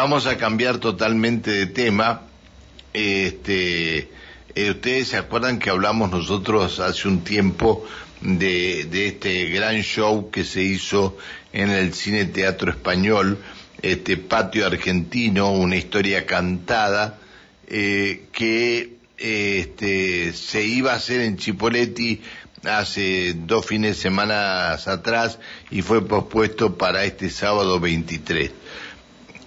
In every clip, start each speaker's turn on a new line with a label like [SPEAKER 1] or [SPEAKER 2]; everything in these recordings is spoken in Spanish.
[SPEAKER 1] Vamos a cambiar totalmente de tema. Este, eh, ustedes se acuerdan que hablamos nosotros hace un tiempo de, de, este gran show que se hizo en el Cine Teatro Español, este Patio Argentino, una historia cantada, eh, que este, se iba a hacer en Chipoletti hace dos fines de semana atrás y fue pospuesto para este sábado 23.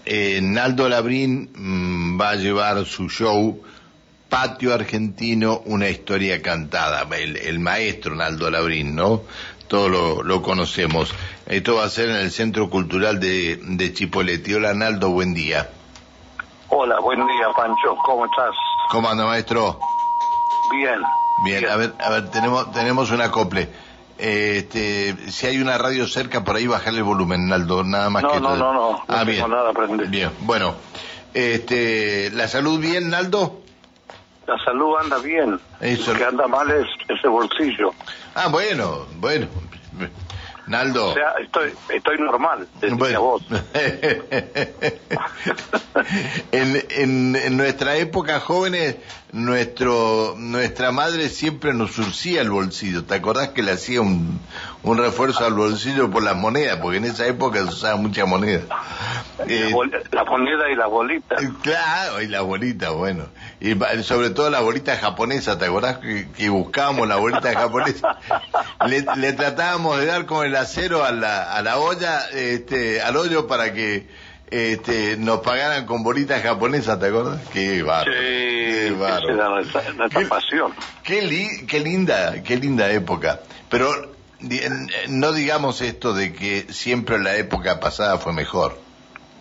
[SPEAKER 1] Eh, Naldo Labrín mmm, va a llevar su show Patio Argentino, una historia cantada, el, el maestro Naldo Labrín, ¿no? Todos lo, lo, conocemos. Esto va a ser en el Centro Cultural de, de Chipoleti. Hola Naldo, buen día.
[SPEAKER 2] Hola, buen día Pancho, ¿cómo estás?
[SPEAKER 1] ¿Cómo anda maestro?
[SPEAKER 2] Bien.
[SPEAKER 1] Bien, bien. a ver, a ver, tenemos, tenemos un acople. Este, si hay una radio cerca por ahí, bajarle el volumen, Naldo, nada más
[SPEAKER 2] no,
[SPEAKER 1] que
[SPEAKER 2] No, no, no, no,
[SPEAKER 1] ah,
[SPEAKER 2] no
[SPEAKER 1] bien.
[SPEAKER 2] nada prender.
[SPEAKER 1] Bien, bueno. Este, ¿la salud bien, Naldo?
[SPEAKER 2] La salud anda bien.
[SPEAKER 1] Eso.
[SPEAKER 2] Lo que anda mal es ese bolsillo.
[SPEAKER 1] Ah, bueno, bueno. Naldo.
[SPEAKER 2] O sea, estoy, estoy normal, decía
[SPEAKER 1] bueno.
[SPEAKER 2] vos.
[SPEAKER 1] en, en, en, nuestra época jóvenes, nuestro, nuestra madre siempre nos surcía el bolsillo. ¿Te acordás que le hacía un, un refuerzo al bolsillo por las monedas? Porque en esa época se usaba mucha moneda.
[SPEAKER 2] Eh, la moneda y la bolita.
[SPEAKER 1] Claro, y la bolita, bueno. Y sobre todo la bolita japonesa, ¿te acordás que, que buscábamos la bolita japonesa? Le, le, tratábamos de dar con el acero a la, a la olla, este, al hoyo para que este, nos pagaran con bolitas japonesas, ¿te acuerdas? Qué bárbaro.
[SPEAKER 2] Sí,
[SPEAKER 1] qué bárbaro.
[SPEAKER 2] Era nuestra, nuestra
[SPEAKER 1] qué,
[SPEAKER 2] pasión.
[SPEAKER 1] Qué, li, qué linda, qué linda época. Pero no digamos esto de que siempre la época pasada fue mejor.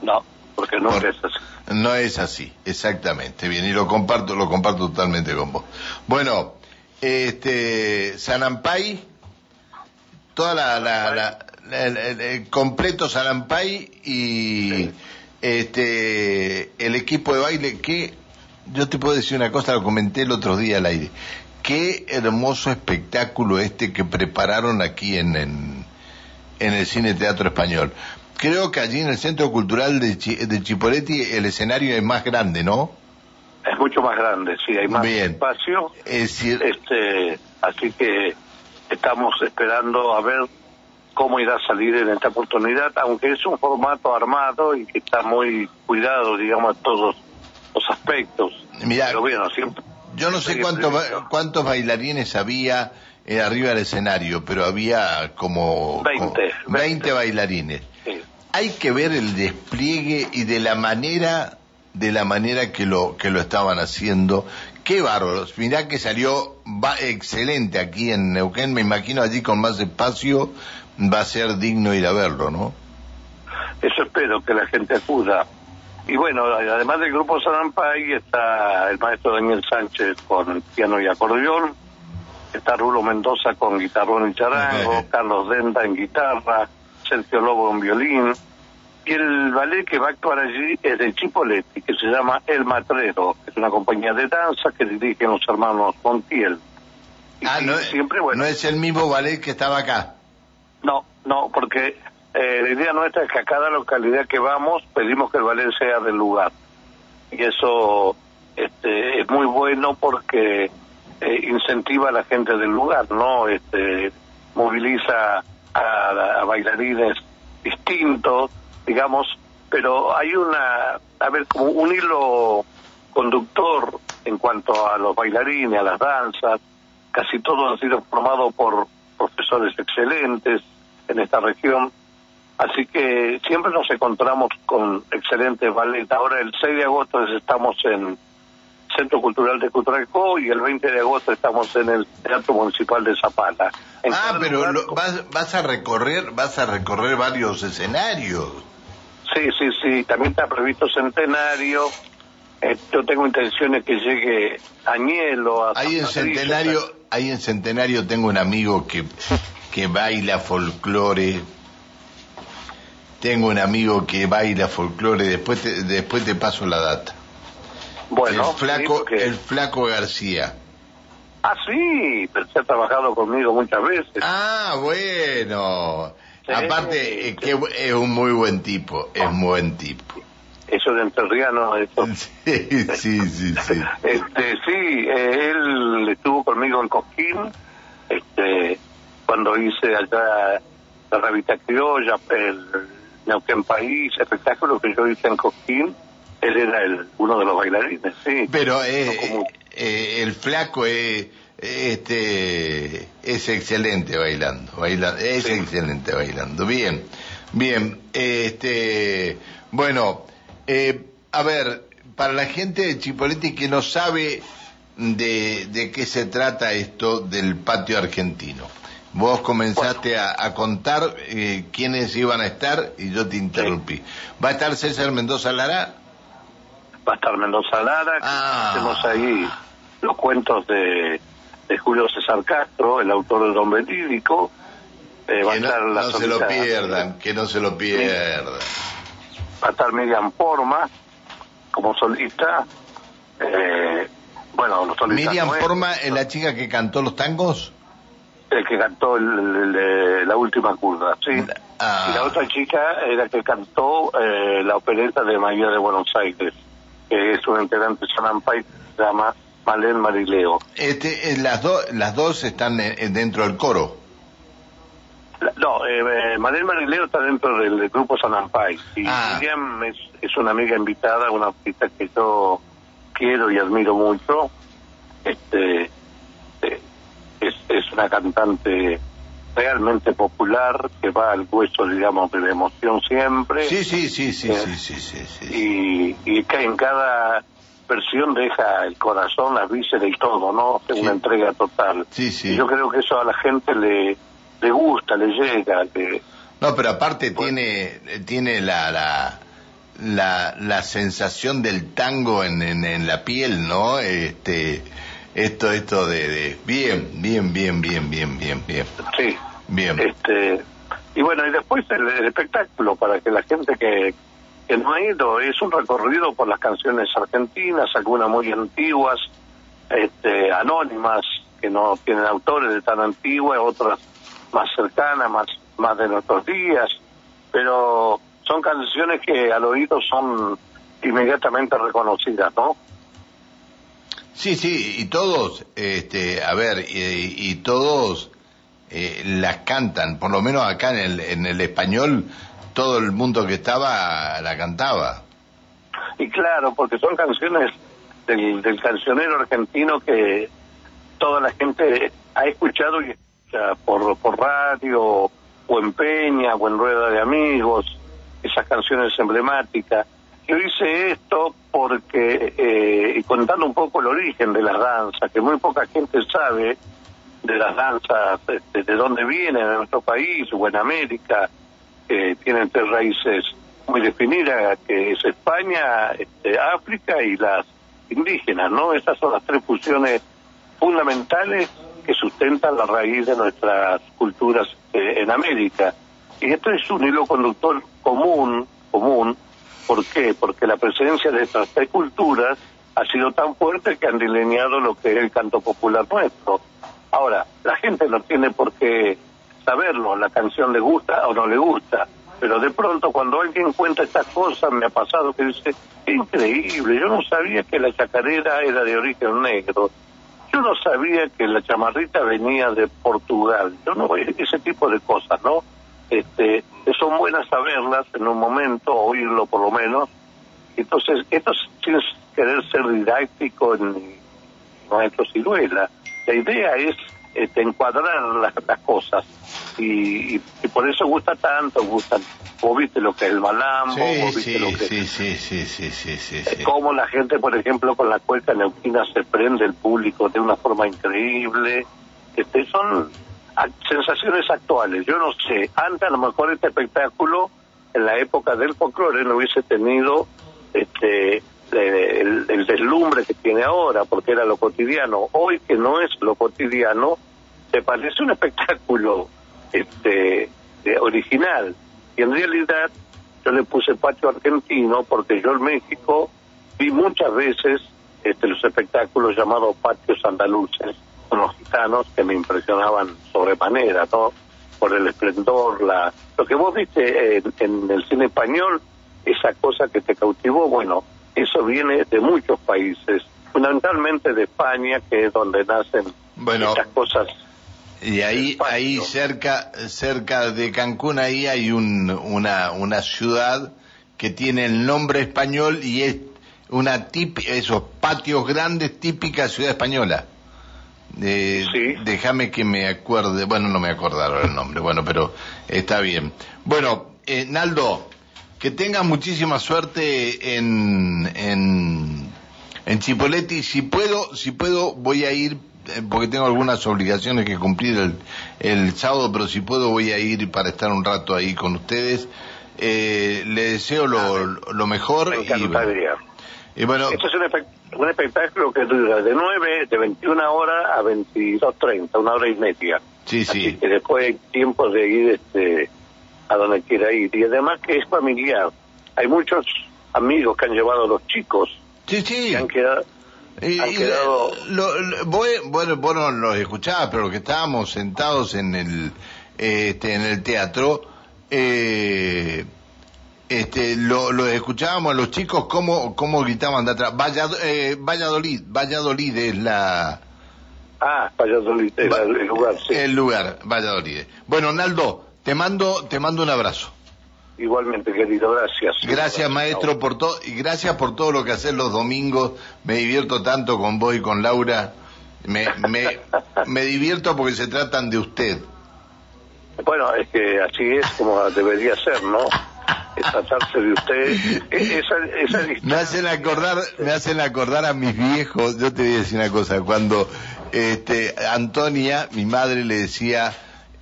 [SPEAKER 2] No, porque no Por, es así.
[SPEAKER 1] No es así, exactamente. Bien, y lo comparto, lo comparto totalmente con vos. Bueno, este, Sanampay, toda la, la, completo Sanampay y sí. este, el equipo de baile que, yo te puedo decir una cosa, lo comenté el otro día al aire. Qué hermoso espectáculo este que prepararon aquí en, en, en el Cine Teatro Español creo que allí en el Centro Cultural de, Ch de Chipoletti el escenario es más grande, ¿no?
[SPEAKER 2] Es mucho más grande, sí, hay más
[SPEAKER 1] Bien.
[SPEAKER 2] espacio.
[SPEAKER 1] Es decir...
[SPEAKER 2] este, así que estamos esperando a ver cómo irá a salir en esta oportunidad, aunque es un formato armado y que está muy cuidado, digamos, a todos los aspectos.
[SPEAKER 1] Mira,
[SPEAKER 2] Pero bueno, siempre...
[SPEAKER 1] Yo no sé cuántos, cuántos bailarines había eh, arriba del escenario, pero había como
[SPEAKER 2] 20,
[SPEAKER 1] como 20, 20 bailarines.
[SPEAKER 2] Sí.
[SPEAKER 1] Hay que ver el despliegue y de la manera de la manera que lo que lo estaban haciendo. Qué bárbaros. Mirá que salió va, excelente aquí en Neuquén. Me imagino allí con más espacio va a ser digno ir a verlo, ¿no?
[SPEAKER 2] Eso espero que la gente acuda. Y bueno, además del grupo Sanampay está el maestro Daniel Sánchez con piano y acordeón, está Rulo Mendoza con guitarrón y charango, Carlos Denta en guitarra, Sergio Lobo en violín, y el ballet que va a actuar allí es de Chipoletti, que se llama El Matrero, es una compañía de danza que dirigen los hermanos Montiel.
[SPEAKER 1] Y ah, no, siempre, bueno, no es el mismo ballet que estaba acá.
[SPEAKER 2] No, no, porque eh, la idea nuestra es que a cada localidad que vamos pedimos que el ballet sea del lugar. Y eso este, es muy bueno porque eh, incentiva a la gente del lugar, ¿no? Este, moviliza a, a bailarines distintos, digamos, pero hay una, a ver, como un hilo conductor en cuanto a los bailarines, a las danzas, casi todos han sido formados por profesores excelentes en esta región, así que siempre nos encontramos con excelentes ballet. Ahora el 6 de agosto estamos en Centro Cultural de Cutralcó y el 20 de agosto estamos en el Teatro Municipal de Zapala.
[SPEAKER 1] En ah, pero lo, vas, vas a recorrer, vas a recorrer varios escenarios.
[SPEAKER 2] Sí, sí, sí, también está previsto Centenario. Eh, yo tengo intenciones que llegue Añelo. A
[SPEAKER 1] ahí en Centenario, ahí en Centenario tengo un amigo que que baila folclore. Tengo un amigo que baila folclore. Después te, después te paso la data.
[SPEAKER 2] Bueno,
[SPEAKER 1] el flaco,
[SPEAKER 2] sí,
[SPEAKER 1] el flaco García.
[SPEAKER 2] Ah, sí, pero se ha trabajado conmigo muchas veces.
[SPEAKER 1] Ah, bueno. Aparte, sí. que es un muy buen tipo, es un buen tipo.
[SPEAKER 2] eso de entrerriano, eso.
[SPEAKER 1] Sí, sí, sí, sí.
[SPEAKER 2] Este, sí, eh, él estuvo conmigo en Cosquín, este, cuando hice allá la revista criolla, el Neuquén País, espectáculo que yo hice en Cosquín, él era el, uno de los bailarines, sí.
[SPEAKER 1] Pero eh, eh, el flaco eh, este, es excelente bailando, baila, es excelente bailando. Bien, bien. Este, bueno, eh, a ver, para la gente de Chipoleti que no sabe de, de qué se trata esto del patio argentino. Vos comenzaste a, contar eh, quiénes iban a estar y yo te interrumpí. ¿Va a estar César Mendoza Lara?
[SPEAKER 2] Va a estar Mendoza Lara. Ah. Tenemos ahí los cuentos de, de, Julio César Castro, el autor de Don Betídico.
[SPEAKER 1] Eh, va a estar no, se lo pierdan, que no se lo pierdan.
[SPEAKER 2] Va a estar Miriam Porma como solista. Eh, bueno, los solistas
[SPEAKER 1] Miriam Porma es la chica que cantó los tangos
[SPEAKER 2] el que cantó el, la última curva, sí. Ah. Y la otra chica era que cantó eh, la opereta de María de Buenos Aires, que es un integrante de Pay, se llama Malén Marileo.
[SPEAKER 1] Este, eh, las, dos las dos están eh, dentro del coro.
[SPEAKER 2] no, eh, Malén Marileo está dentro del, grupo Sanampay. Y ah. Miriam es, es una amiga invitada, una artista que yo quiero y admiro mucho. Este, es, una cantante realmente popular que va al hueso, digamos, de la emoción siempre.
[SPEAKER 1] Sí, sí, sí, sí, eh, sí, sí,
[SPEAKER 2] sí, Y, y que en cada versión deja el corazón, la vísceras y todo, ¿no? Es una entrega total.
[SPEAKER 1] Sí, sí.
[SPEAKER 2] Y yo creo que eso a la gente le, le gusta, le llega. Le...
[SPEAKER 1] No, pero aparte tiene, tiene la, la, la, la sensación del tango en, en, en la piel, ¿no? Este esto, esto de, bien, bien, bien, bien, bien, bien, bien.
[SPEAKER 2] Sí.
[SPEAKER 1] Bien.
[SPEAKER 2] Este, y bueno, y después el, espectáculo para que la gente que, que no ha ido es un recorrido por las canciones argentinas, algunas muy antiguas, este, anónimas, que no tienen autores de tan antiguas, otras más cercanas, más, más de nuestros días, pero son canciones que al oído son inmediatamente reconocidas, ¿no?
[SPEAKER 1] Sí, sí, y todos, este, a ver, y, todos eh, las cantan, por lo menos acá en el, en el español, todo el mundo que estaba la cantaba.
[SPEAKER 2] Y claro, porque son canciones del, del cancionero argentino que toda la gente ha escuchado y escucha por, por radio, o en Peña, o en Rueda de Amigos, esas canciones emblemáticas. Yo hice esto porque, eh, contando un poco el origen de las danzas, que muy poca gente sabe de las danzas, este, de dónde vienen en nuestro país o en América, que tienen tres raíces muy definidas, que es España, este, África y las indígenas, ¿no? Esas son las tres fusiones fundamentales que sustentan la raíz de nuestras culturas eh, en América. Y esto es un hilo conductor común, común, ¿Por qué? Porque la presencia de estas tres culturas ha sido tan fuerte que han delineado lo que es el canto popular nuestro. Ahora, la gente no tiene por qué saberlo, la canción le gusta o no le gusta, pero de pronto cuando alguien cuenta estas cosas me ha pasado que dice, increíble, yo no sabía que la chacarera era de origen negro, yo no sabía que la chamarrita venía de Portugal, yo no ese tipo de cosas, ¿no? este, son buenas saberlas en un momento, oírlo por lo menos. Entonces, esto sin querer ser didáctico en nuestro ciruela. La idea es este, encuadrar las, cosas y, por eso gusta tanto, gustan. Vos viste lo que es el malambo, vos viste lo que
[SPEAKER 1] sí, sí, sí, sí, sí, sí,
[SPEAKER 2] Cómo la gente, por ejemplo, con la cueca neuquina se prende el público de una forma increíble. Este, son sensaciones actuales. Yo no sé, antes a lo mejor este espectáculo, en la época del folclore, no hubiese tenido este el, deslumbre que tiene ahora, porque era lo cotidiano. Hoy que no es lo cotidiano, se parece un espectáculo este original. Y en realidad yo le puse patio argentino porque yo en México vi muchas veces este, los espectáculos llamados patios andaluces los gitanos que me impresionaban sobremanera, ¿no? Por el esplendor, la... Lo que vos viste en, el cine español esa cosa que te cautivó, bueno, eso viene de muchos países, fundamentalmente de España, que es donde nacen
[SPEAKER 1] Bueno.
[SPEAKER 2] estas cosas.
[SPEAKER 1] Y ahí, ahí cerca, cerca de Cancún, ahí hay un, una, una ciudad que tiene el nombre español y es una típica, esos patios grandes típica ciudad española. Eh,
[SPEAKER 2] Sí.
[SPEAKER 1] Déjame que me acuerde, bueno, no me acordaron el nombre, bueno, pero está bien. Bueno, eh, Naldo, que tengas muchísima suerte en, en, en Chipoleti. Si puedo, si puedo, voy a ir, eh, porque tengo algunas obligaciones que cumplir el, el sábado, pero si puedo voy a ir para estar un rato ahí con ustedes. Eh, le deseo lo, lo mejor.
[SPEAKER 2] Me
[SPEAKER 1] y bueno,
[SPEAKER 2] encantaría.
[SPEAKER 1] y bueno,
[SPEAKER 2] Esto es un, espe- un espectáculo que dura de 9, de 21 horas a 22.30, una hora y media.
[SPEAKER 1] sí,
[SPEAKER 2] Así
[SPEAKER 1] sí.
[SPEAKER 2] que después hay tiempo de ir este, a donde quiera ir. Y además que es familiar. Hay muchos amigos que han llevado a los chicos
[SPEAKER 1] Sí, sí.
[SPEAKER 2] que han quedado...
[SPEAKER 1] Y-
[SPEAKER 2] Han
[SPEAKER 1] y
[SPEAKER 2] quedado-
[SPEAKER 1] lo- lo- voy- bueno, vos no los escuchabas, pero los que estábamos sentados en el, este, en el teatro, eh, este, lo, lo escuchábamos a los chicos cómo, cómo gritaban de atrás. Vallado- eh, Valladolid, Valladolid es la,
[SPEAKER 2] Ah, Valladolid, el, el lugar, sí.
[SPEAKER 1] el lugar, Valladolid. Bueno, Naldo, te mando, te mando un abrazo.
[SPEAKER 2] Igualmente, querido, gracias.
[SPEAKER 1] Gracias maestro por todo y gracias por todo lo que haces los domingos. Me divierto tanto con vos y con Laura. Me, me, me divierto porque se tratan de usted.
[SPEAKER 2] Bueno, es que así es como debería ser, ¿no? Es tratarse de usted. E- Esa, esa
[SPEAKER 1] Me hacen acordar, me hacen acordar a mis viejos. Yo te voy a decir una cosa. Cuando este, Antonia, mi madre, le decía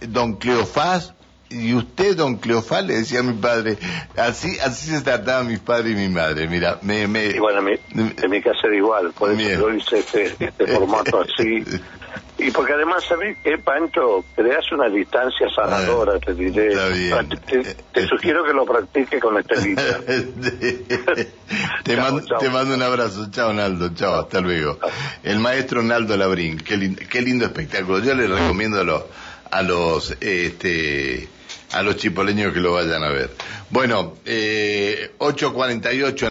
[SPEAKER 1] Don Cleofás y usted, Don Cleofás, le decía a mi padre. Así, así se trataban mis padres y mi madre. Mira, me, me,
[SPEAKER 2] Y bueno, en mi, en mi casa era igual, por eso
[SPEAKER 1] Bien.
[SPEAKER 2] yo hice este, este formato así. Y porque además, ¿sabés qué, Pancho? Creas una distancia sanadora, te diré.
[SPEAKER 1] Está bien.
[SPEAKER 2] Te, te sugiero que lo practique con Estelita.
[SPEAKER 1] te,
[SPEAKER 2] Chao,
[SPEAKER 1] mando,
[SPEAKER 2] chao.
[SPEAKER 1] te mando un abrazo. Chao, Naldo. Chao, hasta luego. El maestro Naldo Labrín. Qué, lin- qué lindo espectáculo. Yo le recomiendo a los, a los, este, a los chipoleños que lo vayan a ver. Bueno, eh, 8.48